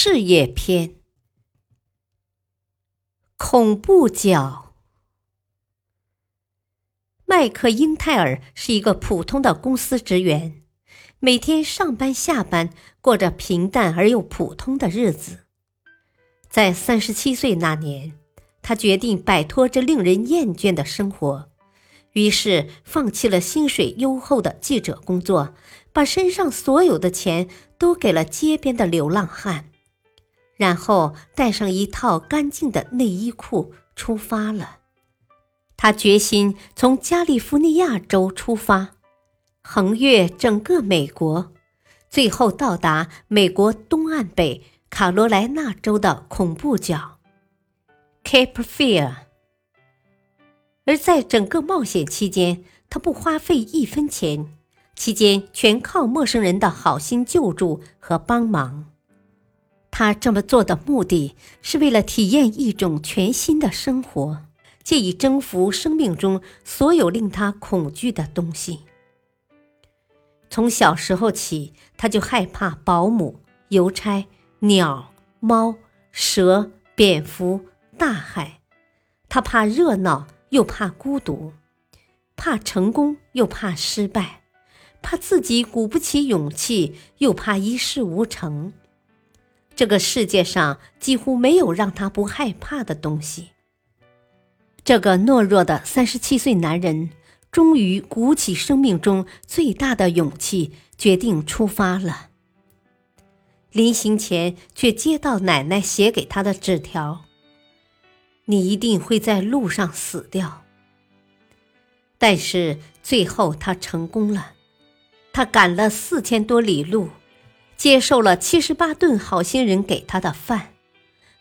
事业篇：恐怖角。麦克英泰尔是一个普通的公司职员，每天上班下班，过着平淡而又普通的日子。在三十七岁那年，他决定摆脱这令人厌倦的生活，于是放弃了薪水优厚的记者工作，把身上所有的钱都给了街边的流浪汉。然后带上一套干净的内衣裤出发了。他决心从加利福尼亚州出发，横越整个美国，最后到达美国东岸北卡罗来纳州的恐怖角 （Cape Fear）。而在整个冒险期间，他不花费一分钱，期间全靠陌生人的好心救助和帮忙。他这么做的目的是为了体验一种全新的生活，借以征服生命中所有令他恐惧的东西。从小时候起，他就害怕保姆、邮差、鸟、猫、蛇、蝙蝠、大海。他怕热闹，又怕孤独；怕成功，又怕失败；怕自己鼓不起勇气，又怕一事无成。这个世界上几乎没有让他不害怕的东西。这个懦弱的三十七岁男人终于鼓起生命中最大的勇气，决定出发了。临行前，却接到奶奶写给他的纸条：“你一定会在路上死掉。”但是最后他成功了，他赶了四千多里路。接受了七十八顿好心人给他的饭，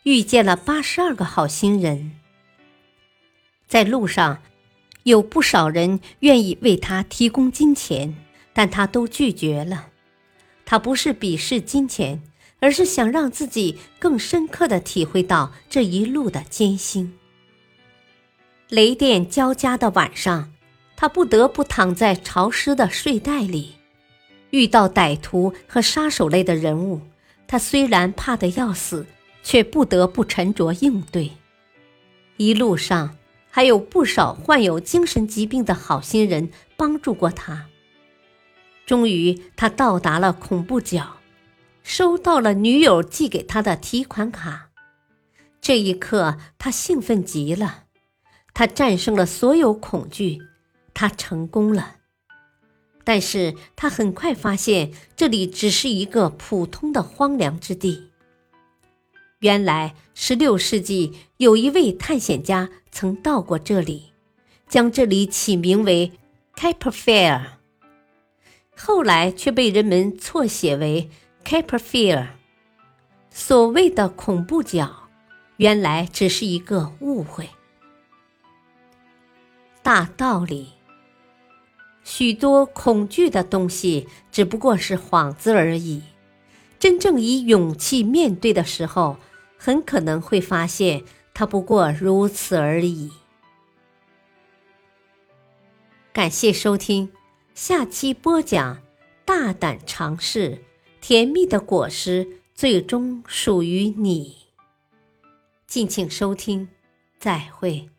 遇见了八十二个好心人。在路上，有不少人愿意为他提供金钱，但他都拒绝了。他不是鄙视金钱，而是想让自己更深刻的体会到这一路的艰辛。雷电交加的晚上，他不得不躺在潮湿的睡袋里。遇到歹徒和杀手类的人物，他虽然怕得要死，却不得不沉着应对。一路上还有不少患有精神疾病的好心人帮助过他。终于，他到达了恐怖角，收到了女友寄给他的提款卡。这一刻，他兴奋极了，他战胜了所有恐惧，他成功了。但是他很快发现，这里只是一个普通的荒凉之地。原来，十六世纪有一位探险家曾到过这里，将这里起名为 Cape Fear，后来却被人们错写为 Cape Fear。所谓的恐怖角，原来只是一个误会。大道理。许多恐惧的东西只不过是幌子而已，真正以勇气面对的时候，很可能会发现它不过如此而已。感谢收听，下期播讲：大胆尝试，甜蜜的果实最终属于你。敬请收听，再会。